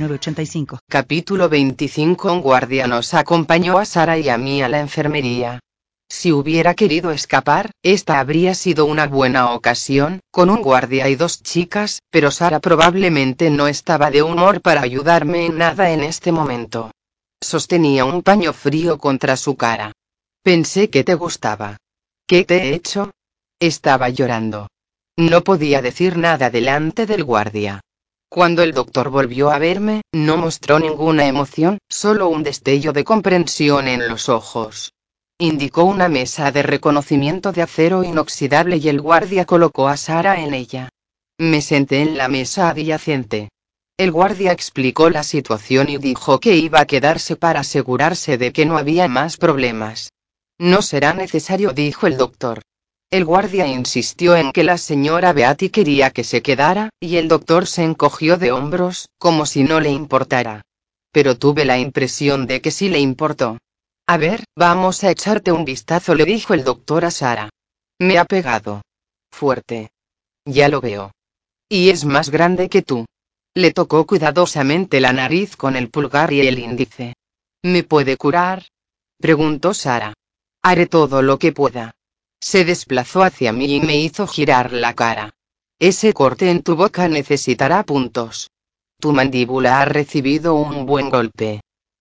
906985. Capítulo 25 Un guardia nos acompañó a Sara y a mí a la enfermería. Si hubiera querido escapar, esta habría sido una buena ocasión, con un guardia y dos chicas, pero Sara probablemente no estaba de humor para ayudarme en nada en este momento. Sostenía un paño frío contra su cara. Pensé que te gustaba. ¿Qué te he hecho? Estaba llorando. No podía decir nada delante del guardia. Cuando el doctor volvió a verme, no mostró ninguna emoción, solo un destello de comprensión en los ojos. Indicó una mesa de reconocimiento de acero inoxidable y el guardia colocó a Sara en ella. Me senté en la mesa adyacente. El guardia explicó la situación y dijo que iba a quedarse para asegurarse de que no había más problemas. No será necesario, dijo el doctor. El guardia insistió en que la señora Beatty quería que se quedara, y el doctor se encogió de hombros, como si no le importara. Pero tuve la impresión de que sí le importó. A ver, vamos a echarte un vistazo, le dijo el doctor a Sara. Me ha pegado. Fuerte. Ya lo veo. Y es más grande que tú. Le tocó cuidadosamente la nariz con el pulgar y el índice. ¿Me puede curar? preguntó Sara. Haré todo lo que pueda. Se desplazó hacia mí y me hizo girar la cara. Ese corte en tu boca necesitará puntos. Tu mandíbula ha recibido un buen golpe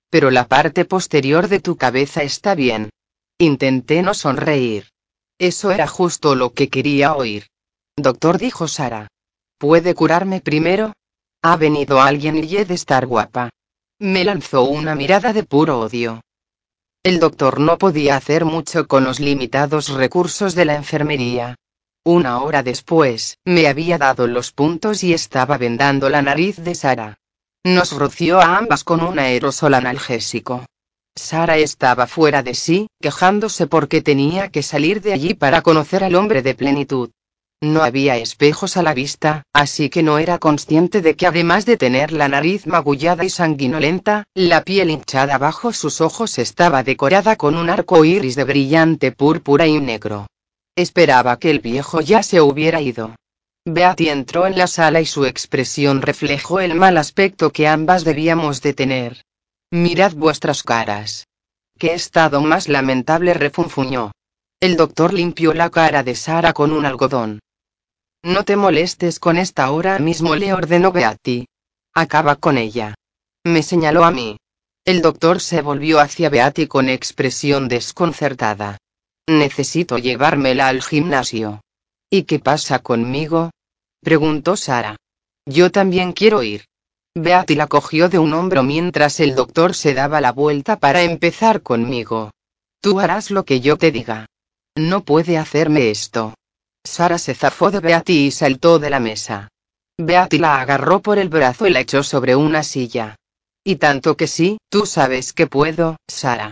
pero la parte posterior de tu cabeza está bien. Intenté no sonreír. Eso era justo lo que quería oír. Doctor, dijo Sara. ¿Puede curarme primero? Ha venido alguien y he de estar guapa. Me lanzó una mirada de puro odio. El doctor no podía hacer mucho con los limitados recursos de la enfermería. Una hora después, me había dado los puntos y estaba vendando la nariz de Sara. Nos roció a ambas con un aerosol analgésico. Sara estaba fuera de sí, quejándose porque tenía que salir de allí para conocer al hombre de plenitud. No había espejos a la vista, así que no era consciente de que además de tener la nariz magullada y sanguinolenta, la piel hinchada bajo sus ojos estaba decorada con un arco iris de brillante púrpura y negro. Esperaba que el viejo ya se hubiera ido. Beatty entró en la sala y su expresión reflejó el mal aspecto que ambas debíamos de tener. Mirad vuestras caras. ¿Qué estado más lamentable? refunfuñó. El doctor limpió la cara de Sara con un algodón. No te molestes con esta ahora mismo, le ordenó Beatty. Acaba con ella. Me señaló a mí. El doctor se volvió hacia Beatty con expresión desconcertada. Necesito llevármela al gimnasio. ¿Y qué pasa conmigo? preguntó Sara. Yo también quiero ir. Beatty la cogió de un hombro mientras el doctor se daba la vuelta para empezar conmigo. Tú harás lo que yo te diga. No puede hacerme esto. Sara se zafó de Beatty y saltó de la mesa. Beatty la agarró por el brazo y la echó sobre una silla. Y tanto que sí, tú sabes que puedo, Sara.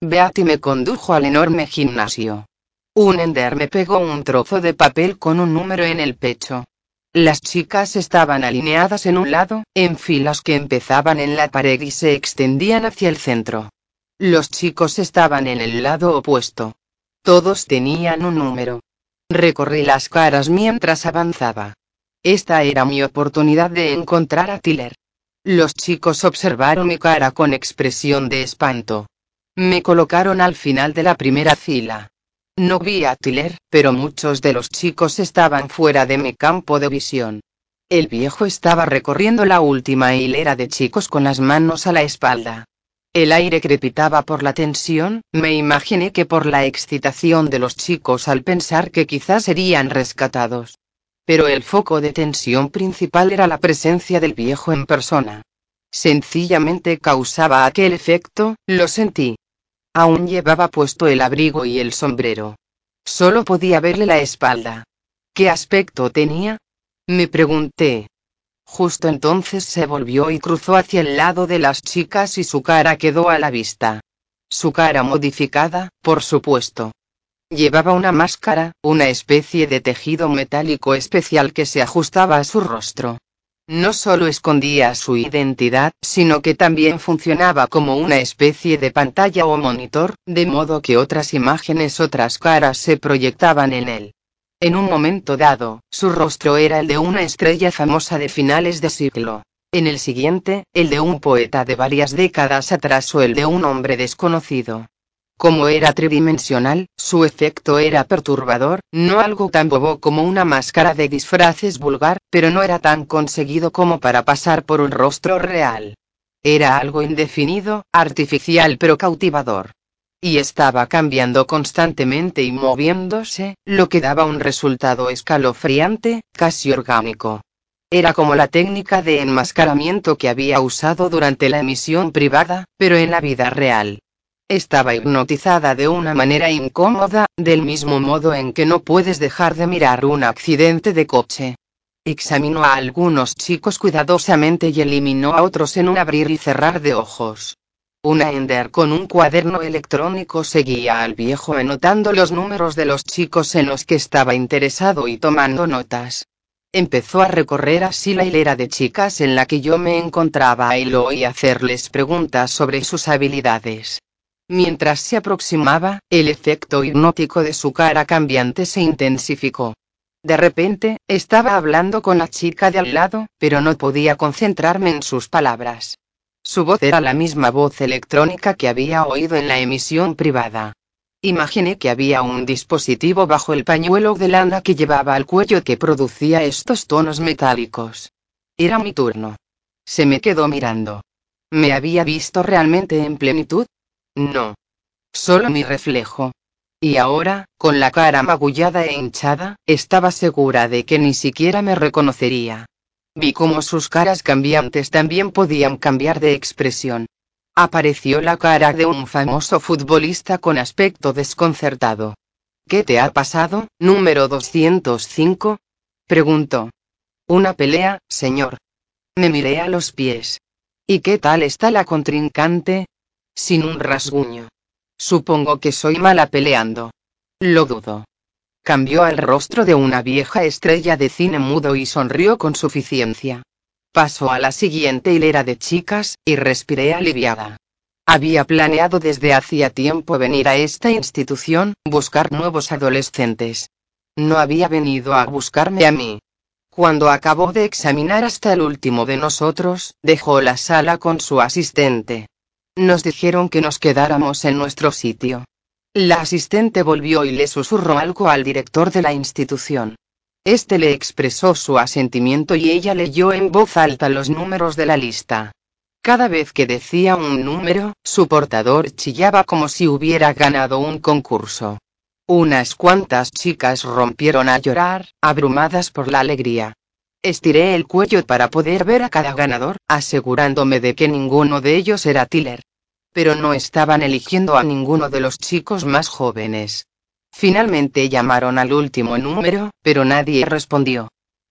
Beatty me condujo al enorme gimnasio. Un ender me pegó un trozo de papel con un número en el pecho. Las chicas estaban alineadas en un lado, en filas que empezaban en la pared y se extendían hacia el centro. Los chicos estaban en el lado opuesto. Todos tenían un número. Recorrí las caras mientras avanzaba. Esta era mi oportunidad de encontrar a Tiller. Los chicos observaron mi cara con expresión de espanto. Me colocaron al final de la primera fila. No vi a Tiller, pero muchos de los chicos estaban fuera de mi campo de visión. El viejo estaba recorriendo la última hilera de chicos con las manos a la espalda. El aire crepitaba por la tensión, me imaginé que por la excitación de los chicos al pensar que quizás serían rescatados. Pero el foco de tensión principal era la presencia del viejo en persona. Sencillamente causaba aquel efecto, lo sentí. Aún llevaba puesto el abrigo y el sombrero. Solo podía verle la espalda. ¿Qué aspecto tenía? Me pregunté. Justo entonces se volvió y cruzó hacia el lado de las chicas y su cara quedó a la vista. Su cara modificada, por supuesto. Llevaba una máscara, una especie de tejido metálico especial que se ajustaba a su rostro. No solo escondía su identidad, sino que también funcionaba como una especie de pantalla o monitor, de modo que otras imágenes, otras caras se proyectaban en él. En un momento dado, su rostro era el de una estrella famosa de finales de siglo. En el siguiente, el de un poeta de varias décadas atrás o el de un hombre desconocido. Como era tridimensional, su efecto era perturbador, no algo tan bobo como una máscara de disfraces vulgar, pero no era tan conseguido como para pasar por un rostro real. Era algo indefinido, artificial pero cautivador. Y estaba cambiando constantemente y moviéndose, lo que daba un resultado escalofriante, casi orgánico. Era como la técnica de enmascaramiento que había usado durante la emisión privada, pero en la vida real. Estaba hipnotizada de una manera incómoda, del mismo modo en que no puedes dejar de mirar un accidente de coche. Examinó a algunos chicos cuidadosamente y eliminó a otros en un abrir y cerrar de ojos. Una Ender con un cuaderno electrónico seguía al viejo anotando los números de los chicos en los que estaba interesado y tomando notas. Empezó a recorrer así la hilera de chicas en la que yo me encontraba y lo oí hacerles preguntas sobre sus habilidades. Mientras se aproximaba, el efecto hipnótico de su cara cambiante se intensificó. De repente, estaba hablando con la chica de al lado, pero no podía concentrarme en sus palabras. Su voz era la misma voz electrónica que había oído en la emisión privada. Imaginé que había un dispositivo bajo el pañuelo de lana que llevaba al cuello que producía estos tonos metálicos. Era mi turno. Se me quedó mirando. ¿Me había visto realmente en plenitud? No. Solo mi reflejo. Y ahora, con la cara magullada e hinchada, estaba segura de que ni siquiera me reconocería. Vi cómo sus caras cambiantes también podían cambiar de expresión. Apareció la cara de un famoso futbolista con aspecto desconcertado. ¿Qué te ha pasado, número 205? preguntó. Una pelea, señor. Me miré a los pies. ¿Y qué tal está la contrincante? sin un rasguño. Supongo que soy mala peleando. Lo dudo. Cambió al rostro de una vieja estrella de cine mudo y sonrió con suficiencia. Pasó a la siguiente hilera de chicas, y respiré aliviada. Había planeado desde hacía tiempo venir a esta institución, buscar nuevos adolescentes. No había venido a buscarme a mí. Cuando acabó de examinar hasta el último de nosotros, dejó la sala con su asistente. Nos dijeron que nos quedáramos en nuestro sitio. La asistente volvió y le susurró algo al director de la institución. Este le expresó su asentimiento y ella leyó en voz alta los números de la lista. Cada vez que decía un número, su portador chillaba como si hubiera ganado un concurso. Unas cuantas chicas rompieron a llorar, abrumadas por la alegría. Estiré el cuello para poder ver a cada ganador, asegurándome de que ninguno de ellos era Tiller. Pero no estaban eligiendo a ninguno de los chicos más jóvenes. Finalmente llamaron al último número, pero nadie respondió.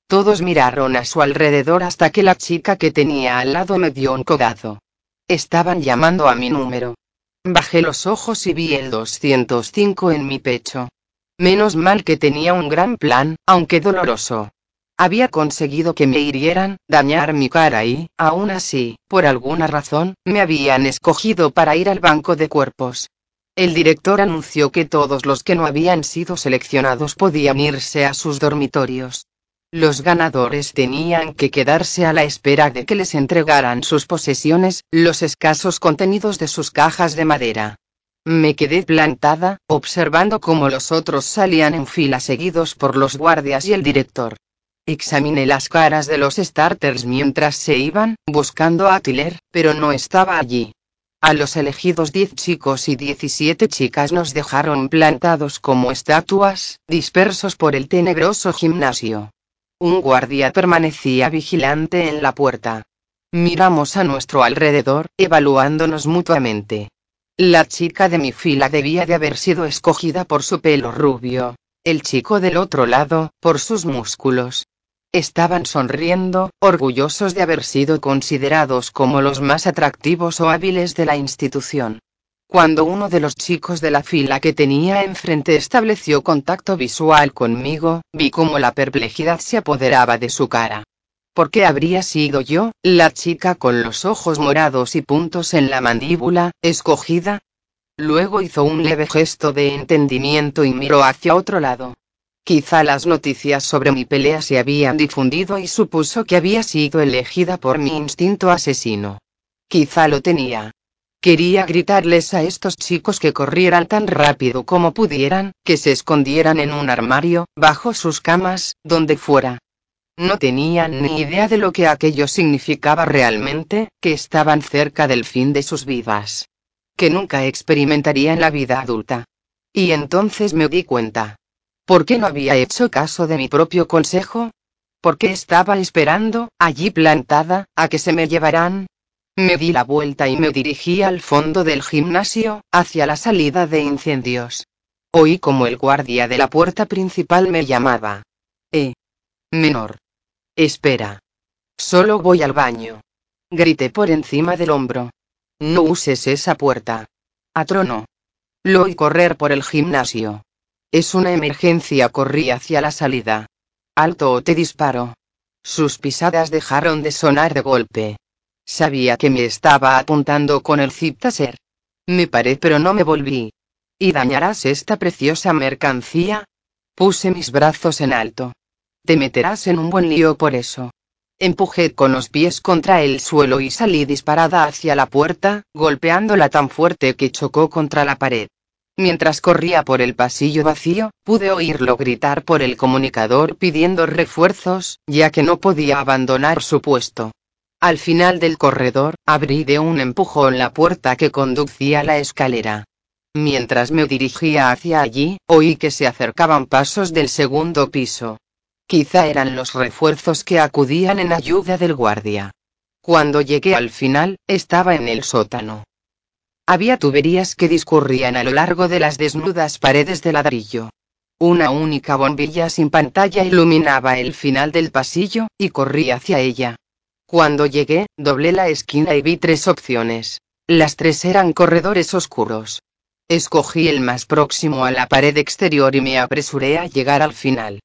Todos miraron a su alrededor hasta que la chica que tenía al lado me dio un codazo. Estaban llamando a mi número. Bajé los ojos y vi el 205 en mi pecho. Menos mal que tenía un gran plan, aunque doloroso. Había conseguido que me hirieran, dañar mi cara y, aún así, por alguna razón, me habían escogido para ir al banco de cuerpos. El director anunció que todos los que no habían sido seleccionados podían irse a sus dormitorios. Los ganadores tenían que quedarse a la espera de que les entregaran sus posesiones, los escasos contenidos de sus cajas de madera. Me quedé plantada, observando cómo los otros salían en fila seguidos por los guardias y el director. Examiné las caras de los starters mientras se iban, buscando a Tiller, pero no estaba allí. A los elegidos 10 chicos y 17 chicas nos dejaron plantados como estatuas, dispersos por el tenebroso gimnasio. Un guardia permanecía vigilante en la puerta. Miramos a nuestro alrededor, evaluándonos mutuamente. La chica de mi fila debía de haber sido escogida por su pelo rubio. El chico del otro lado, por sus músculos. Estaban sonriendo, orgullosos de haber sido considerados como los más atractivos o hábiles de la institución. Cuando uno de los chicos de la fila que tenía enfrente estableció contacto visual conmigo, vi cómo la perplejidad se apoderaba de su cara. ¿Por qué habría sido yo, la chica con los ojos morados y puntos en la mandíbula, escogida? Luego hizo un leve gesto de entendimiento y miró hacia otro lado. Quizá las noticias sobre mi pelea se habían difundido y supuso que había sido elegida por mi instinto asesino. Quizá lo tenía. Quería gritarles a estos chicos que corrieran tan rápido como pudieran, que se escondieran en un armario, bajo sus camas, donde fuera. No tenían ni idea de lo que aquello significaba realmente, que estaban cerca del fin de sus vidas. Que nunca experimentaría en la vida adulta. Y entonces me di cuenta. ¿Por qué no había hecho caso de mi propio consejo? ¿Por qué estaba esperando, allí plantada, a que se me llevaran? Me di la vuelta y me dirigí al fondo del gimnasio, hacia la salida de incendios. Oí como el guardia de la puerta principal me llamaba. Eh. Menor. Espera. Solo voy al baño. Grité por encima del hombro. No uses esa puerta. Atrono. Lo oí correr por el gimnasio. Es una emergencia, corrí hacia la salida. Alto o te disparo. Sus pisadas dejaron de sonar de golpe. Sabía que me estaba apuntando con el zip taser. Me paré pero no me volví. ¿Y dañarás esta preciosa mercancía? Puse mis brazos en alto. Te meterás en un buen lío por eso. Empujé con los pies contra el suelo y salí disparada hacia la puerta, golpeándola tan fuerte que chocó contra la pared. Mientras corría por el pasillo vacío, pude oírlo gritar por el comunicador pidiendo refuerzos, ya que no podía abandonar su puesto. Al final del corredor, abrí de un empujón la puerta que conducía a la escalera. Mientras me dirigía hacia allí, oí que se acercaban pasos del segundo piso. Quizá eran los refuerzos que acudían en ayuda del guardia. Cuando llegué al final, estaba en el sótano. Había tuberías que discurrían a lo largo de las desnudas paredes de ladrillo. Una única bombilla sin pantalla iluminaba el final del pasillo, y corrí hacia ella. Cuando llegué, doblé la esquina y vi tres opciones. Las tres eran corredores oscuros. Escogí el más próximo a la pared exterior y me apresuré a llegar al final.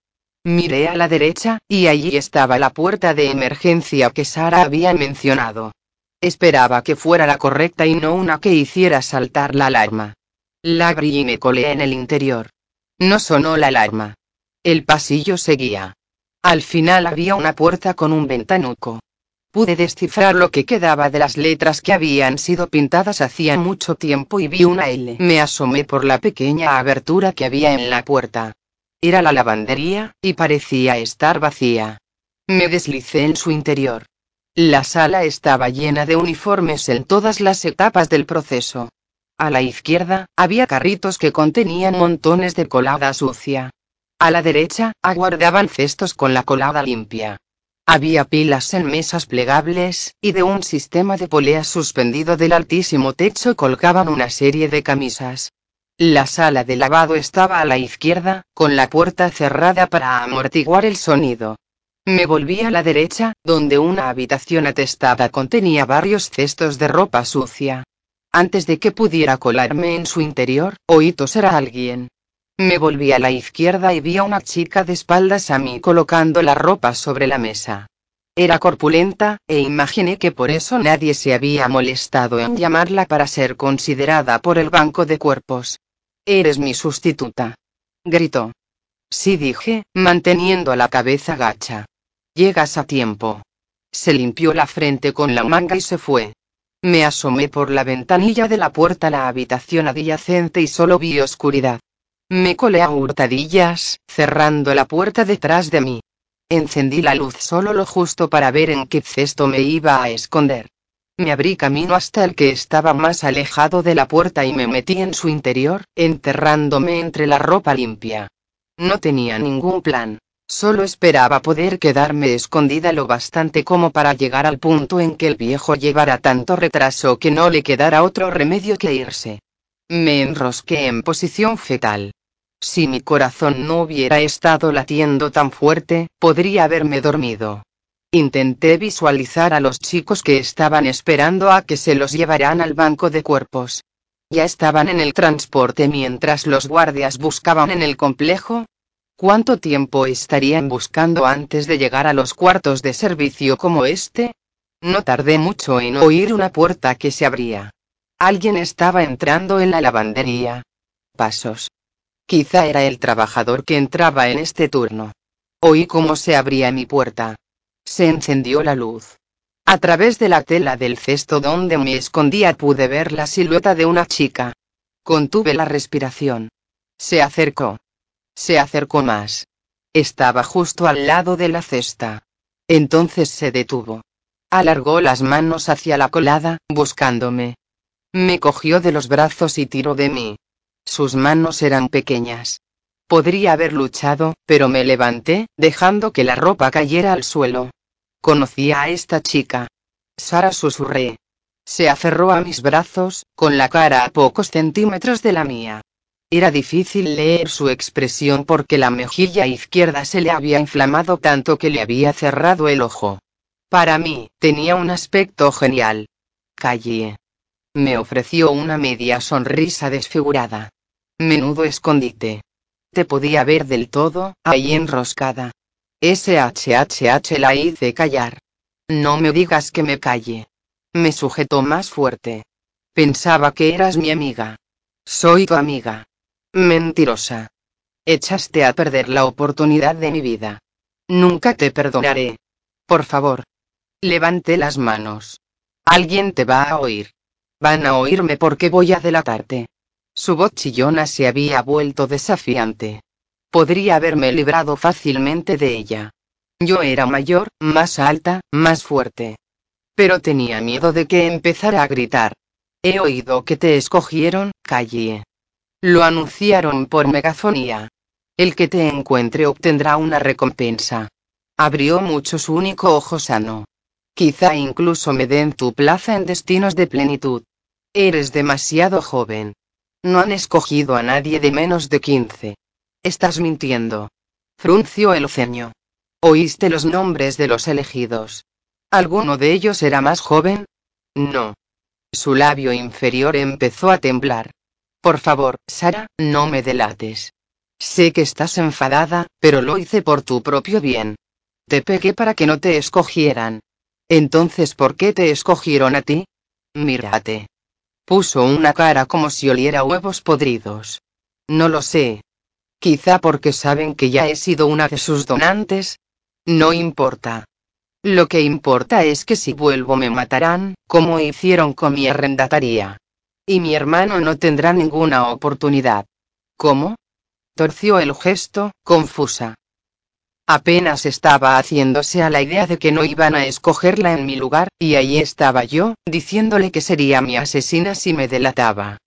Miré a la derecha, y allí estaba la puerta de emergencia que Sara había mencionado. Esperaba que fuera la correcta y no una que hiciera saltar la alarma. La abrí y me colé en el interior. No sonó la alarma. El pasillo seguía. Al final había una puerta con un ventanuco. Pude descifrar lo que quedaba de las letras que habían sido pintadas hacía mucho tiempo y vi una L. Me asomé por la pequeña abertura que había en la puerta. Era la lavandería, y parecía estar vacía. Me deslicé en su interior. La sala estaba llena de uniformes en todas las etapas del proceso. A la izquierda, había carritos que contenían montones de colada sucia. A la derecha, aguardaban cestos con la colada limpia. Había pilas en mesas plegables, y de un sistema de poleas suspendido del altísimo techo colgaban una serie de camisas. La sala de lavado estaba a la izquierda, con la puerta cerrada para amortiguar el sonido. Me volví a la derecha, donde una habitación atestada contenía varios cestos de ropa sucia. Antes de que pudiera colarme en su interior, oí toser a alguien. Me volví a la izquierda y vi a una chica de espaldas a mí colocando la ropa sobre la mesa. Era corpulenta, e imaginé que por eso nadie se había molestado en llamarla para ser considerada por el banco de cuerpos. Eres mi sustituta. Gritó. Sí dije, manteniendo la cabeza gacha. Llegas a tiempo. Se limpió la frente con la manga y se fue. Me asomé por la ventanilla de la puerta a la habitación adyacente y solo vi oscuridad. Me colé a hurtadillas, cerrando la puerta detrás de mí. Encendí la luz solo lo justo para ver en qué cesto me iba a esconder. Me abrí camino hasta el que estaba más alejado de la puerta y me metí en su interior, enterrándome entre la ropa limpia. No tenía ningún plan. Solo esperaba poder quedarme escondida lo bastante como para llegar al punto en que el viejo llevara tanto retraso que no le quedara otro remedio que irse. Me enrosqué en posición fetal. Si mi corazón no hubiera estado latiendo tan fuerte, podría haberme dormido. Intenté visualizar a los chicos que estaban esperando a que se los llevaran al banco de cuerpos. Ya estaban en el transporte mientras los guardias buscaban en el complejo. ¿Cuánto tiempo estarían buscando antes de llegar a los cuartos de servicio como este? No tardé mucho en oír una puerta que se abría. Alguien estaba entrando en la lavandería. Pasos. Quizá era el trabajador que entraba en este turno. Oí cómo se abría mi puerta. Se encendió la luz. A través de la tela del cesto donde me escondía pude ver la silueta de una chica. Contuve la respiración. Se acercó. Se acercó más. Estaba justo al lado de la cesta. Entonces se detuvo. Alargó las manos hacia la colada, buscándome. Me cogió de los brazos y tiró de mí. Sus manos eran pequeñas. Podría haber luchado, pero me levanté, dejando que la ropa cayera al suelo. Conocía a esta chica. Sara susurré. Se aferró a mis brazos, con la cara a pocos centímetros de la mía. Era difícil leer su expresión porque la mejilla izquierda se le había inflamado tanto que le había cerrado el ojo. Para mí, tenía un aspecto genial. Callé. Me ofreció una media sonrisa desfigurada. Menudo escondite. Te podía ver del todo, ahí enroscada. SHHH la hice callar. No me digas que me calle. Me sujetó más fuerte. Pensaba que eras mi amiga. Soy tu amiga. Mentirosa. Echaste a perder la oportunidad de mi vida. Nunca te perdonaré. Por favor. Levante las manos. Alguien te va a oír. Van a oírme porque voy a delatarte. Su voz chillona se había vuelto desafiante. Podría haberme librado fácilmente de ella. Yo era mayor, más alta, más fuerte. Pero tenía miedo de que empezara a gritar. He oído que te escogieron, Callie. Lo anunciaron por megafonía. El que te encuentre obtendrá una recompensa. Abrió mucho su único ojo sano. Quizá incluso me den tu plaza en destinos de plenitud. Eres demasiado joven. No han escogido a nadie de menos de 15. Estás mintiendo. Frunció el ceño. ¿Oíste los nombres de los elegidos? ¿Alguno de ellos era más joven? No. Su labio inferior empezó a temblar. Por favor, Sara, no me delates. Sé que estás enfadada, pero lo hice por tu propio bien. Te pegué para que no te escogieran. Entonces, ¿por qué te escogieron a ti? Mírate. Puso una cara como si oliera huevos podridos. No lo sé. Quizá porque saben que ya he sido una de sus donantes. No importa. Lo que importa es que si vuelvo me matarán, como hicieron con mi arrendataría. Y mi hermano no tendrá ninguna oportunidad. ¿Cómo? Torció el gesto, confusa. Apenas estaba haciéndose a la idea de que no iban a escogerla en mi lugar, y ahí estaba yo, diciéndole que sería mi asesina si me delataba.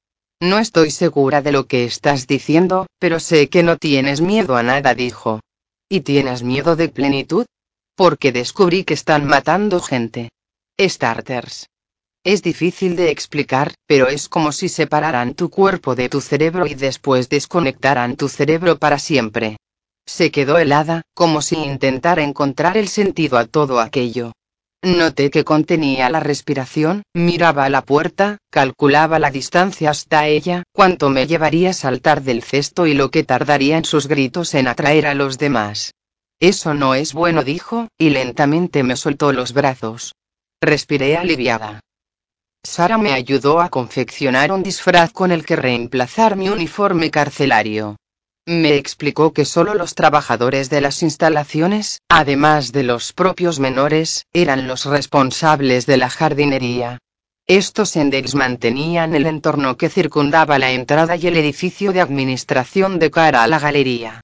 No estoy segura de lo que estás diciendo, pero sé que no tienes miedo a nada, dijo. ¿Y tienes miedo de plenitud? Porque descubrí que están matando gente. Starters. Es difícil de explicar, pero es como si separaran tu cuerpo de tu cerebro y después desconectaran tu cerebro para siempre. Se quedó helada, como si intentara encontrar el sentido a todo aquello. Noté que contenía la respiración, miraba a la puerta, calculaba la distancia hasta ella, cuánto me llevaría saltar del cesto y lo que tardaría en sus gritos en atraer a los demás. Eso no es bueno, dijo, y lentamente me soltó los brazos. Respiré aliviada. Sara me ayudó a confeccionar un disfraz con el que reemplazar mi uniforme carcelario. Me explicó que solo los trabajadores de las instalaciones, además de los propios menores, eran los responsables de la jardinería. Estos endels mantenían el entorno que circundaba la entrada y el edificio de administración de cara a la galería.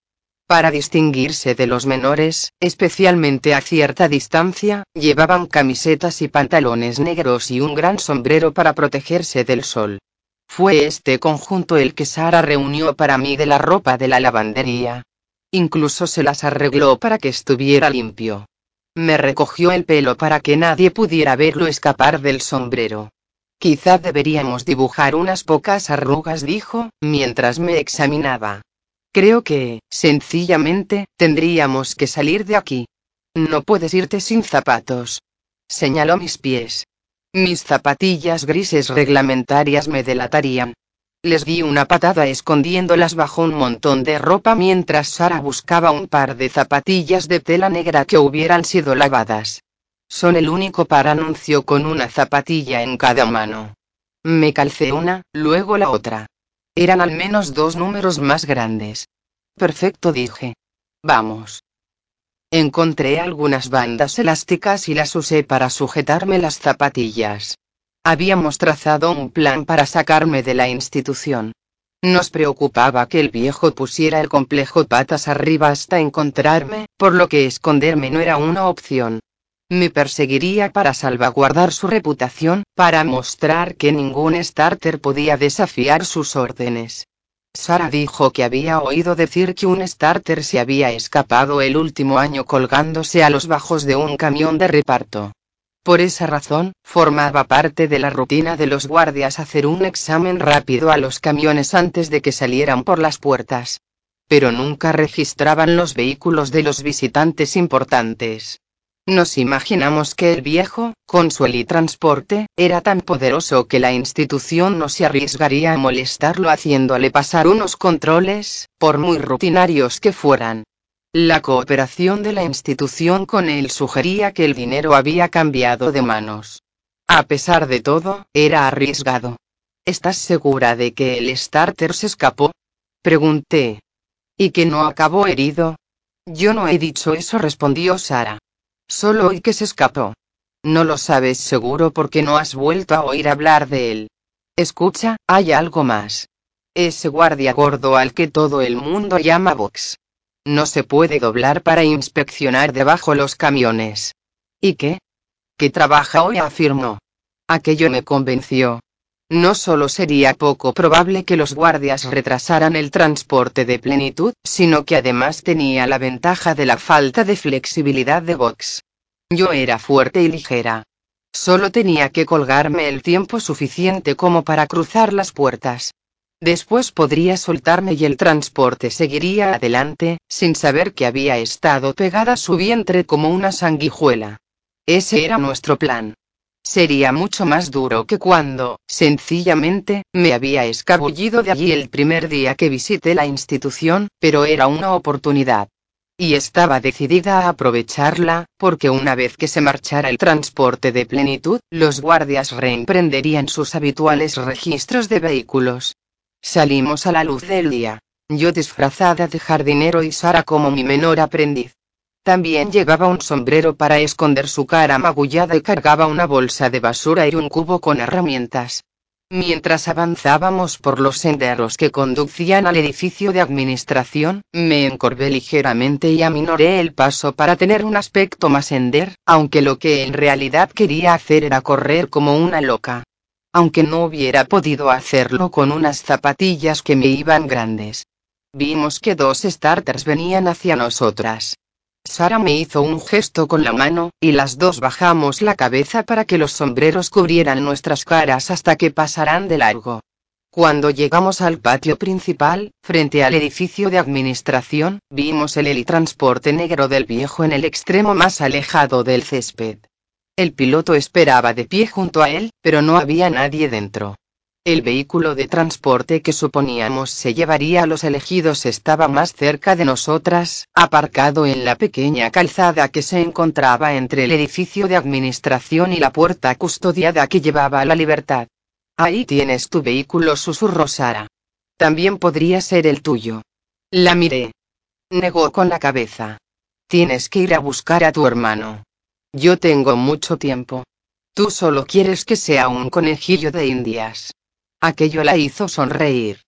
Para distinguirse de los menores, especialmente a cierta distancia, llevaban camisetas y pantalones negros y un gran sombrero para protegerse del sol. Fue este conjunto el que Sara reunió para mí de la ropa de la lavandería. Incluso se las arregló para que estuviera limpio. Me recogió el pelo para que nadie pudiera verlo escapar del sombrero. Quizá deberíamos dibujar unas pocas arrugas, dijo, mientras me examinaba. Creo que, sencillamente, tendríamos que salir de aquí. No puedes irte sin zapatos. Señaló mis pies. Mis zapatillas grises reglamentarias me delatarían. Les di una patada escondiéndolas bajo un montón de ropa mientras Sara buscaba un par de zapatillas de tela negra que hubieran sido lavadas. Son el único par anunció con una zapatilla en cada mano. Me calcé una, luego la otra. Eran al menos dos números más grandes. Perfecto dije. Vamos. Encontré algunas bandas elásticas y las usé para sujetarme las zapatillas. Habíamos trazado un plan para sacarme de la institución. Nos preocupaba que el viejo pusiera el complejo patas arriba hasta encontrarme, por lo que esconderme no era una opción. Me perseguiría para salvaguardar su reputación, para mostrar que ningún starter podía desafiar sus órdenes. Sara dijo que había oído decir que un starter se había escapado el último año colgándose a los bajos de un camión de reparto. Por esa razón, formaba parte de la rutina de los guardias hacer un examen rápido a los camiones antes de que salieran por las puertas. Pero nunca registraban los vehículos de los visitantes importantes. Nos imaginamos que el viejo, con su transporte, era tan poderoso que la institución no se arriesgaría a molestarlo haciéndole pasar unos controles, por muy rutinarios que fueran. La cooperación de la institución con él sugería que el dinero había cambiado de manos. A pesar de todo, era arriesgado. ¿Estás segura de que el starter se escapó? Pregunté. ¿Y que no acabó herido? Yo no he dicho eso, respondió Sara. Solo hoy que se escapó. No lo sabes seguro porque no has vuelto a oír hablar de él. Escucha, hay algo más. Ese guardia gordo al que todo el mundo llama Vox. No se puede doblar para inspeccionar debajo los camiones. ¿Y qué? Que trabaja hoy, afirmó. Aquello me convenció. No solo sería poco probable que los guardias retrasaran el transporte de plenitud, sino que además tenía la ventaja de la falta de flexibilidad de Vox. Yo era fuerte y ligera. Solo tenía que colgarme el tiempo suficiente como para cruzar las puertas. Después podría soltarme y el transporte seguiría adelante, sin saber que había estado pegada a su vientre como una sanguijuela. Ese era nuestro plan. Sería mucho más duro que cuando, sencillamente, me había escabullido de allí el primer día que visité la institución, pero era una oportunidad. Y estaba decidida a aprovecharla, porque una vez que se marchara el transporte de plenitud, los guardias reemprenderían sus habituales registros de vehículos. Salimos a la luz del día. Yo disfrazada de jardinero y Sara como mi menor aprendiz. También llevaba un sombrero para esconder su cara magullada y cargaba una bolsa de basura y un cubo con herramientas. Mientras avanzábamos por los senderos que conducían al edificio de administración, me encorvé ligeramente y aminoré el paso para tener un aspecto más sender, aunque lo que en realidad quería hacer era correr como una loca. Aunque no hubiera podido hacerlo con unas zapatillas que me iban grandes. Vimos que dos starters venían hacia nosotras. Sara me hizo un gesto con la mano, y las dos bajamos la cabeza para que los sombreros cubrieran nuestras caras hasta que pasaran de largo. Cuando llegamos al patio principal, frente al edificio de administración, vimos el helitransporte negro del viejo en el extremo más alejado del césped. El piloto esperaba de pie junto a él, pero no había nadie dentro. El vehículo de transporte que suponíamos se llevaría a los elegidos estaba más cerca de nosotras, aparcado en la pequeña calzada que se encontraba entre el edificio de administración y la puerta custodiada que llevaba a la libertad. Ahí tienes tu vehículo, susurró Sara. También podría ser el tuyo. La miré. Negó con la cabeza. Tienes que ir a buscar a tu hermano. Yo tengo mucho tiempo. Tú solo quieres que sea un conejillo de indias. Aquello la hizo sonreír.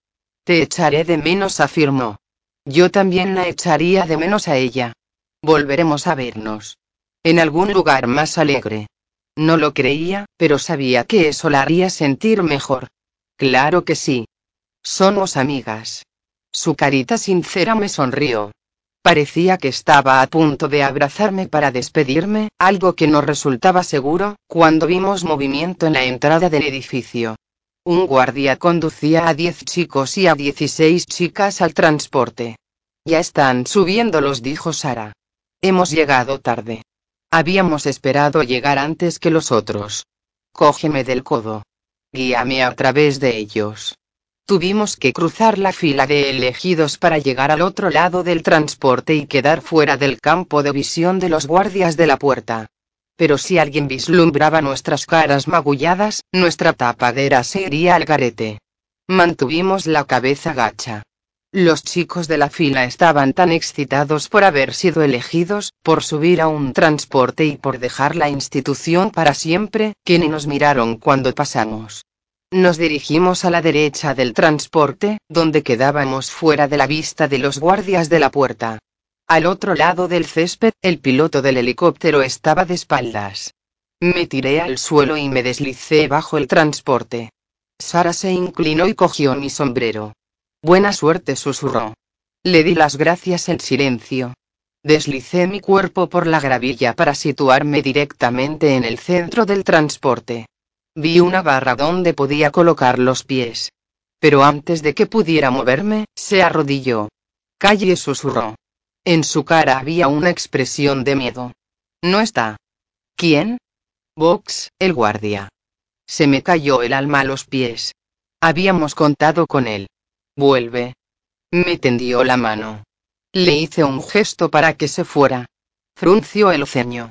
Te echaré de menos, afirmó. Yo también la echaría de menos a ella. Volveremos a vernos. En algún lugar más alegre. No lo creía, pero sabía que eso la haría sentir mejor. Claro que sí. Somos amigas. Su carita sincera me sonrió. Parecía que estaba a punto de abrazarme para despedirme, algo que no resultaba seguro, cuando vimos movimiento en la entrada del edificio. Un guardia conducía a 10 chicos y a 16 chicas al transporte. Ya están subiéndolos, dijo Sara. Hemos llegado tarde. Habíamos esperado llegar antes que los otros. Cógeme del codo. Guíame a través de ellos. Tuvimos que cruzar la fila de elegidos para llegar al otro lado del transporte y quedar fuera del campo de visión de los guardias de la puerta. Pero si alguien vislumbraba nuestras caras magulladas, nuestra tapadera se iría al garete. Mantuvimos la cabeza gacha. Los chicos de la fila estaban tan excitados por haber sido elegidos, por subir a un transporte y por dejar la institución para siempre, que ni nos miraron cuando pasamos. Nos dirigimos a la derecha del transporte, donde quedábamos fuera de la vista de los guardias de la puerta. Al otro lado del césped, el piloto del helicóptero estaba de espaldas. Me tiré al suelo y me deslicé bajo el transporte. Sara se inclinó y cogió mi sombrero. Buena suerte, susurró. Le di las gracias en silencio. Deslicé mi cuerpo por la gravilla para situarme directamente en el centro del transporte. Vi una barra donde podía colocar los pies. Pero antes de que pudiera moverme, se arrodilló. Calle susurró. En su cara había una expresión de miedo. No está. ¿Quién? Vox, el guardia. Se me cayó el alma a los pies. Habíamos contado con él. Vuelve. Me tendió la mano. Le hice un gesto para que se fuera. Frunció el ceño.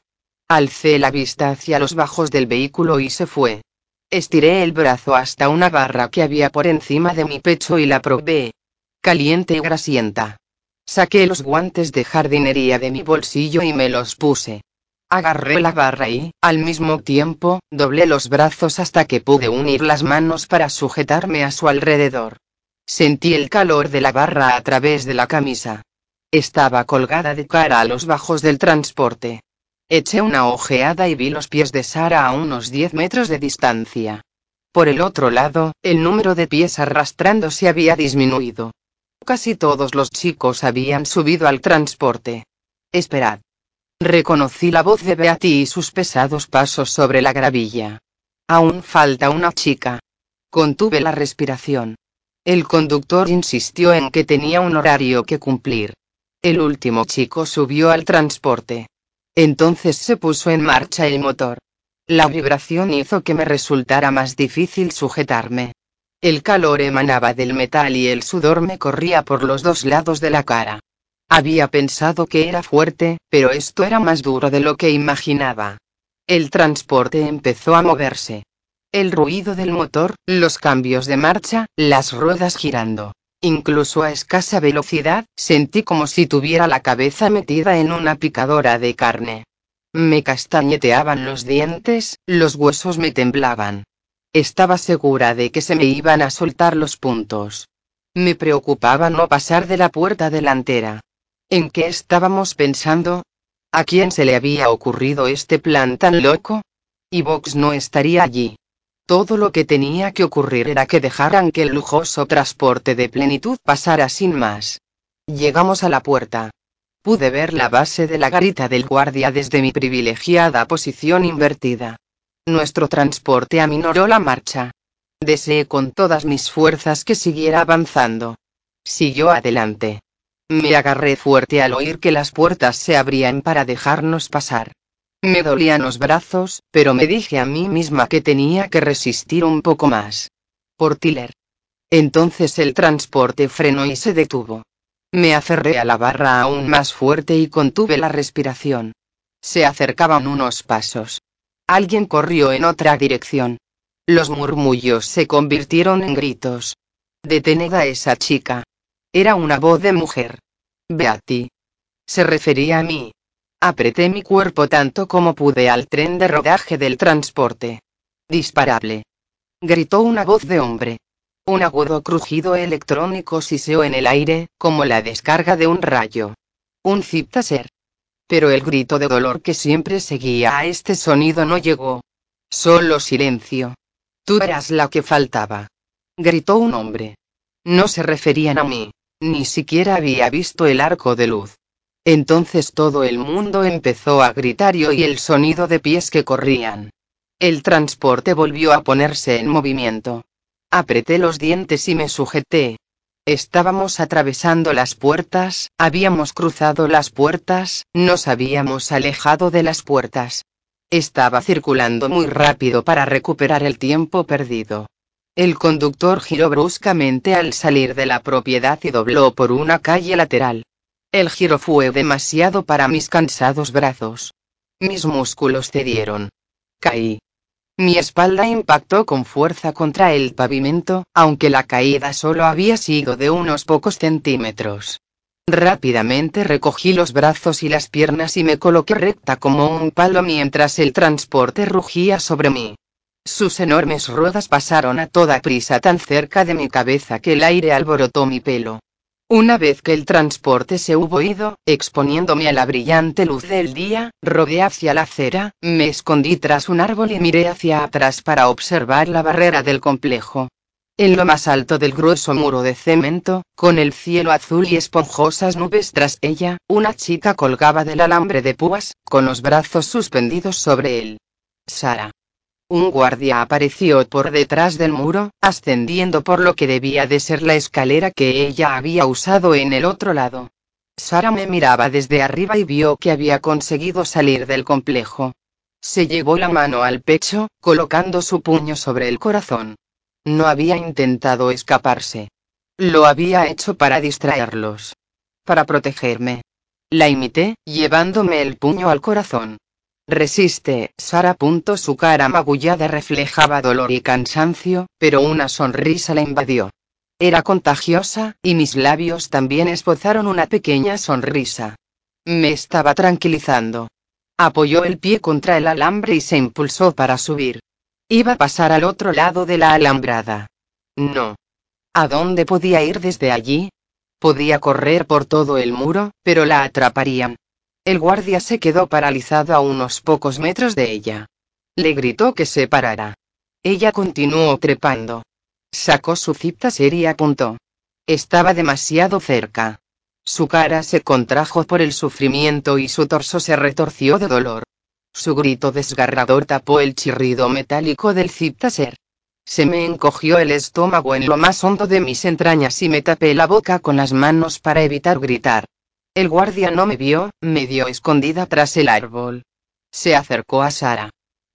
Alcé la vista hacia los bajos del vehículo y se fue. Estiré el brazo hasta una barra que había por encima de mi pecho y la probé. Caliente y grasienta. Saqué los guantes de jardinería de mi bolsillo y me los puse. Agarré la barra y, al mismo tiempo, doblé los brazos hasta que pude unir las manos para sujetarme a su alrededor. Sentí el calor de la barra a través de la camisa. Estaba colgada de cara a los bajos del transporte. Eché una ojeada y vi los pies de Sara a unos 10 metros de distancia. Por el otro lado, el número de pies arrastrándose había disminuido. Casi todos los chicos habían subido al transporte. Esperad. Reconocí la voz de Beatty y sus pesados pasos sobre la gravilla. Aún falta una chica. Contuve la respiración. El conductor insistió en que tenía un horario que cumplir. El último chico subió al transporte. Entonces se puso en marcha el motor. La vibración hizo que me resultara más difícil sujetarme. El calor emanaba del metal y el sudor me corría por los dos lados de la cara. Había pensado que era fuerte, pero esto era más duro de lo que imaginaba. El transporte empezó a moverse. El ruido del motor, los cambios de marcha, las ruedas girando. Incluso a escasa velocidad, sentí como si tuviera la cabeza metida en una picadora de carne. Me castañeteaban los dientes, los huesos me temblaban. Estaba segura de que se me iban a soltar los puntos. Me preocupaba no pasar de la puerta delantera. ¿En qué estábamos pensando? ¿A quién se le había ocurrido este plan tan loco? Y Vox no estaría allí. Todo lo que tenía que ocurrir era que dejaran que el lujoso transporte de plenitud pasara sin más. Llegamos a la puerta. Pude ver la base de la garita del guardia desde mi privilegiada posición invertida. Nuestro transporte aminoró la marcha. Deseé con todas mis fuerzas que siguiera avanzando. Siguió adelante. Me agarré fuerte al oír que las puertas se abrían para dejarnos pasar. Me dolían los brazos, pero me dije a mí misma que tenía que resistir un poco más. Por Tiller. Entonces el transporte frenó y se detuvo. Me aferré a la barra aún más fuerte y contuve la respiración. Se acercaban unos pasos. Alguien corrió en otra dirección. Los murmullos se convirtieron en gritos. Detened a esa chica. Era una voz de mujer. Beatty. Se refería a mí. Apreté mi cuerpo tanto como pude al tren de rodaje del transporte. Disparable. Gritó una voz de hombre. Un agudo crujido electrónico siseó en el aire, como la descarga de un rayo. Un zip taser. Pero el grito de dolor que siempre seguía a este sonido no llegó. Solo silencio. Tú eras la que faltaba. Gritó un hombre. No se referían a mí. Ni siquiera había visto el arco de luz. Entonces todo el mundo empezó a gritar y oí el sonido de pies que corrían. El transporte volvió a ponerse en movimiento. Apreté los dientes y me sujeté. Estábamos atravesando las puertas, habíamos cruzado las puertas, nos habíamos alejado de las puertas. Estaba circulando muy rápido para recuperar el tiempo perdido. El conductor giró bruscamente al salir de la propiedad y dobló por una calle lateral. El giro fue demasiado para mis cansados brazos. Mis músculos cedieron. Caí. Mi espalda impactó con fuerza contra el pavimento, aunque la caída solo había sido de unos pocos centímetros. Rápidamente recogí los brazos y las piernas y me coloqué recta como un palo mientras el transporte rugía sobre mí. Sus enormes ruedas pasaron a toda prisa tan cerca de mi cabeza que el aire alborotó mi pelo. Una vez que el transporte se hubo ido, exponiéndome a la brillante luz del día, rodé hacia la acera, me escondí tras un árbol y miré hacia atrás para observar la barrera del complejo. En lo más alto del grueso muro de cemento, con el cielo azul y esponjosas nubes tras ella, una chica colgaba del alambre de púas, con los brazos suspendidos sobre él. Sara. Un guardia apareció por detrás del muro, ascendiendo por lo que debía de ser la escalera que ella había usado en el otro lado. Sara me miraba desde arriba y vio que había conseguido salir del complejo. Se llevó la mano al pecho, colocando su puño sobre el corazón. No había intentado escaparse. Lo había hecho para distraerlos. Para protegerme. La imité, llevándome el puño al corazón. Resiste, Sara. Su cara magullada reflejaba dolor y cansancio, pero una sonrisa la invadió. Era contagiosa, y mis labios también esbozaron una pequeña sonrisa. Me estaba tranquilizando. Apoyó el pie contra el alambre y se impulsó para subir. Iba a pasar al otro lado de la alambrada. No. ¿A dónde podía ir desde allí? Podía correr por todo el muro, pero la atraparían. El guardia se quedó paralizado a unos pocos metros de ella. Le gritó que se parara. Ella continuó trepando. Sacó su cipta seria y apuntó. Estaba demasiado cerca. Su cara se contrajo por el sufrimiento y su torso se retorció de dolor. Su grito desgarrador tapó el chirrido metálico del ciptaser. Se me encogió el estómago en lo más hondo de mis entrañas y me tapé la boca con las manos para evitar gritar. El guardia no me vio, me dio escondida tras el árbol. Se acercó a Sara.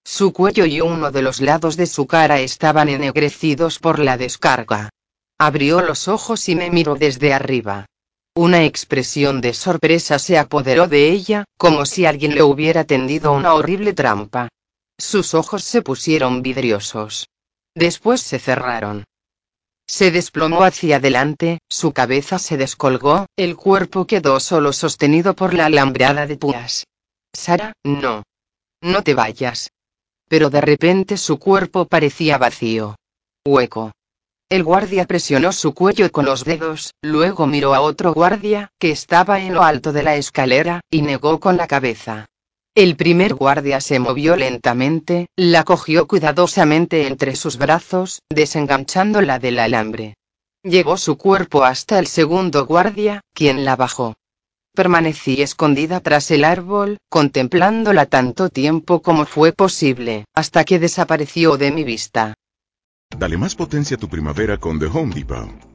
Su cuello y uno de los lados de su cara estaban ennegrecidos por la descarga. Abrió los ojos y me miró desde arriba. Una expresión de sorpresa se apoderó de ella, como si alguien le hubiera tendido una horrible trampa. Sus ojos se pusieron vidriosos. Después se cerraron. Se desplomó hacia adelante, su cabeza se descolgó, el cuerpo quedó solo sostenido por la alambrada de púas. Sara, no. No te vayas. Pero de repente su cuerpo parecía vacío. Hueco. El guardia presionó su cuello con los dedos, luego miró a otro guardia, que estaba en lo alto de la escalera, y negó con la cabeza. El primer guardia se movió lentamente, la cogió cuidadosamente entre sus brazos, desenganchándola del alambre. Llevó su cuerpo hasta el segundo guardia, quien la bajó. Permanecí escondida tras el árbol, contemplándola tanto tiempo como fue posible, hasta que desapareció de mi vista. Dale más potencia a tu primavera con The Home Depot.